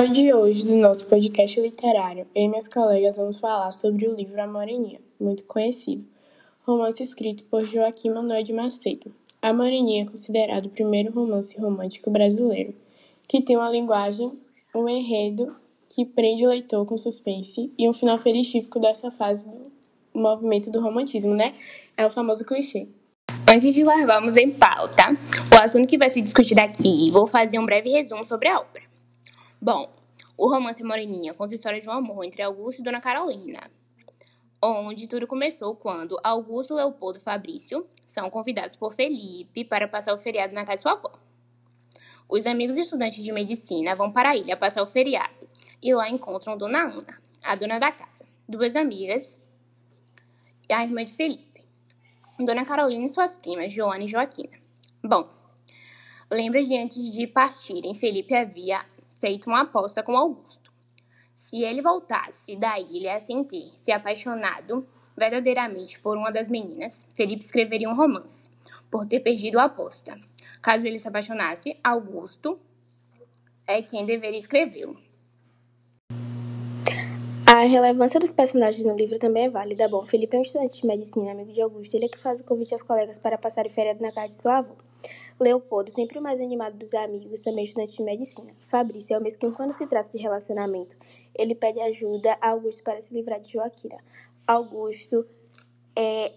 No de hoje do nosso podcast literário, eu e minhas colegas vamos falar sobre o livro A Moreninha, muito conhecido, romance escrito por Joaquim Manuel de Macedo. A Moreninha é considerado o primeiro romance romântico brasileiro, que tem uma linguagem, um enredo que prende o leitor com suspense e um final feliz típico dessa fase do movimento do romantismo, né? É o famoso clichê. Antes de levarmos em pauta o assunto que vai ser discutido aqui, vou fazer um breve resumo sobre a obra. Bom, o romance Moreninha conta a história de um amor entre Augusto e Dona Carolina, onde tudo começou quando Augusto, Leopoldo e Fabrício são convidados por Felipe para passar o feriado na casa de sua avó. Os amigos e estudantes de medicina vão para a ilha passar o feriado e lá encontram Dona Ana, a dona da casa, duas amigas e a irmã de Felipe, Dona Carolina e suas primas, Joana e Joaquina. Bom, lembra de antes de partirem, Felipe havia feito uma aposta com Augusto. Se ele voltasse da ilha sem ter se apaixonado verdadeiramente por uma das meninas, Felipe escreveria um romance, por ter perdido a aposta. Caso ele se apaixonasse, Augusto é quem deveria escrevê-lo. A relevância dos personagens no livro também é válida. Bom, Felipe é um estudante de medicina, amigo de Augusto. Ele é que faz o convite aos colegas para passar feriado na casa de sua avó. Leopoldo, sempre o mais animado dos amigos, também estudante de medicina. Fabrício é o mesquinho quando se trata de relacionamento. Ele pede ajuda a Augusto para se livrar de Joaquina. Augusto é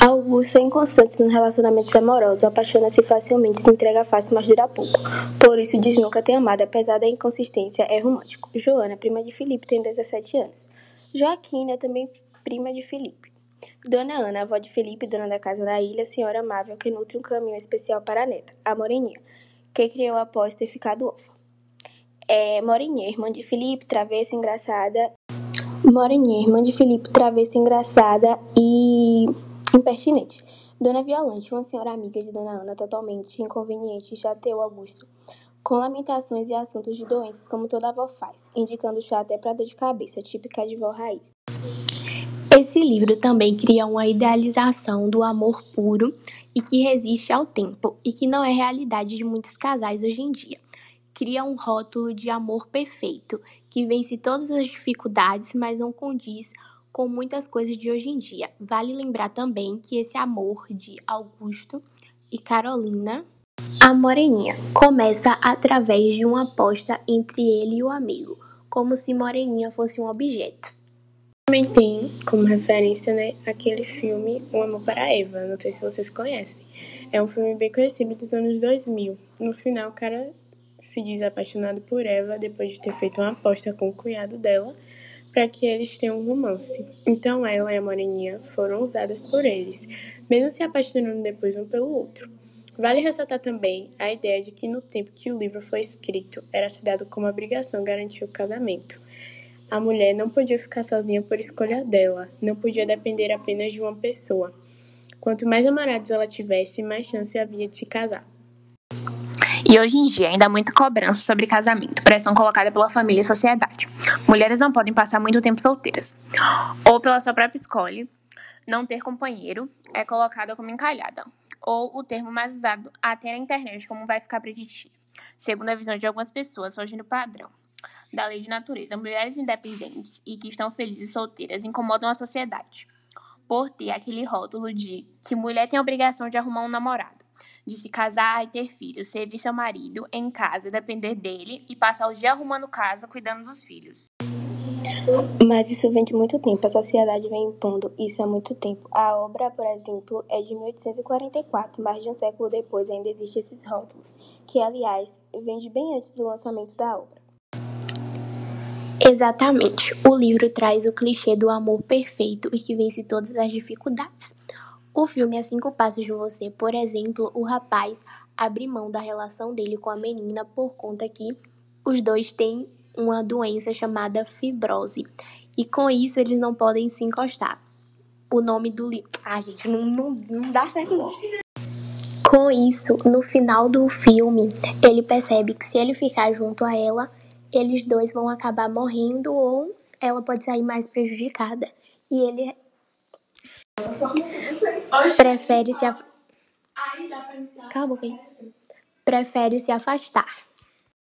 Augusto é inconstante nos relacionamentos amorosos, apaixona-se facilmente, se entrega fácil, mas dura pouco. Por isso diz nunca ter amado, apesar da inconsistência, é romântico. Joana, prima de Felipe, tem 17 anos. Joaquina, também prima de Felipe. Dona Ana, avó de Felipe, dona da casa da ilha, senhora amável que nutre um caminho especial para a neta, a Moreninha, que criou após ter ficado órfã. É Moreninha, irmã de Felipe, travessa, engraçada. Moreninha, irmã de Felipe, travessa, engraçada e impertinente. Dona Violante, uma senhora amiga de Dona Ana, totalmente inconveniente, chateou Augusto com lamentações e assuntos de doenças, como toda avó faz, indicando chá até para dor de cabeça, típica de vó raiz. Esse livro também cria uma idealização do amor puro e que resiste ao tempo e que não é realidade de muitos casais hoje em dia. Cria um rótulo de amor perfeito que vence todas as dificuldades, mas não condiz com muitas coisas de hoje em dia. Vale lembrar também que esse amor de Augusto e Carolina, a Moreninha, começa através de uma aposta entre ele e o amigo, como se Moreninha fosse um objeto. Também tem como referência, né, aquele filme Um Amor para Eva. Não sei se vocês conhecem. É um filme bem conhecido dos anos 2000. No final, o cara se diz apaixonado por Eva depois de ter feito uma aposta com o cunhado dela para que eles tenham um romance. Então ela e a Moreninha foram usadas por eles, mesmo se apaixonando depois um pelo outro. Vale ressaltar também a ideia de que no tempo que o livro foi escrito, era se dado como obrigação garantir o casamento. A mulher não podia ficar sozinha por escolha dela, não podia depender apenas de uma pessoa. Quanto mais namorados ela tivesse, mais chance havia de se casar. E hoje em dia ainda há muita cobrança sobre casamento, pressão colocada pela família e sociedade. Mulheres não podem passar muito tempo solteiras. Ou pela sua própria escolha, não ter companheiro é colocada como encalhada. Ou o termo mais usado até na internet como vai ficar pra ti. Segundo a visão de algumas pessoas, fugindo do padrão da lei de natureza, mulheres independentes e que estão felizes solteiras incomodam a sociedade por ter aquele rótulo de que mulher tem a obrigação de arrumar um namorado, de se casar e ter filhos, servir seu marido em casa, depender dele e passar o dia arrumando casa, cuidando dos filhos. Mas isso vem de muito tempo, a sociedade vem impondo isso há muito tempo. A obra, por exemplo, é de 1844, mais de um século depois ainda existem esses rótulos, que, aliás, vem de bem antes do lançamento da obra. Exatamente. O livro traz o clichê do amor perfeito e que vence todas as dificuldades. O filme A Cinco Passos de Você, por exemplo, o rapaz abre mão da relação dele com a menina por conta que os dois têm uma doença chamada fibrose. E com isso eles não podem se encostar. O nome do livro. Ah, gente, não, não, não dá certo não. Com isso, no final do filme, ele percebe que se ele ficar junto a ela, eles dois vão acabar morrendo ou ela pode sair mais prejudicada. E ele prefere se af... Cala a boca aí. Prefere se afastar.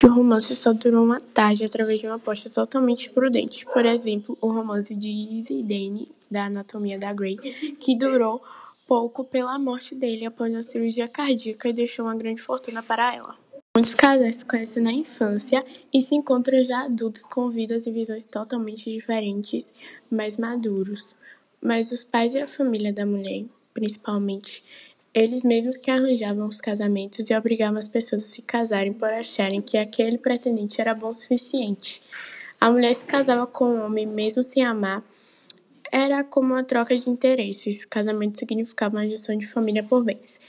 o romance só durou uma tarde através de uma aposta totalmente prudente. Por exemplo, o romance de Izzy e Danny, da Anatomia da Grey, que durou pouco pela morte dele após a cirurgia cardíaca e deixou uma grande fortuna para ela. Muitos casais se conhecem na infância e se encontram já adultos com vidas e visões totalmente diferentes, mais maduros. Mas os pais e a família da mulher, principalmente, eles mesmos que arranjavam os casamentos e obrigavam as pessoas a se casarem por acharem que aquele pretendente era bom o suficiente. A mulher se casava com o homem mesmo sem amar. Era como uma troca de interesses. Casamento significava uma gestão de família por bens.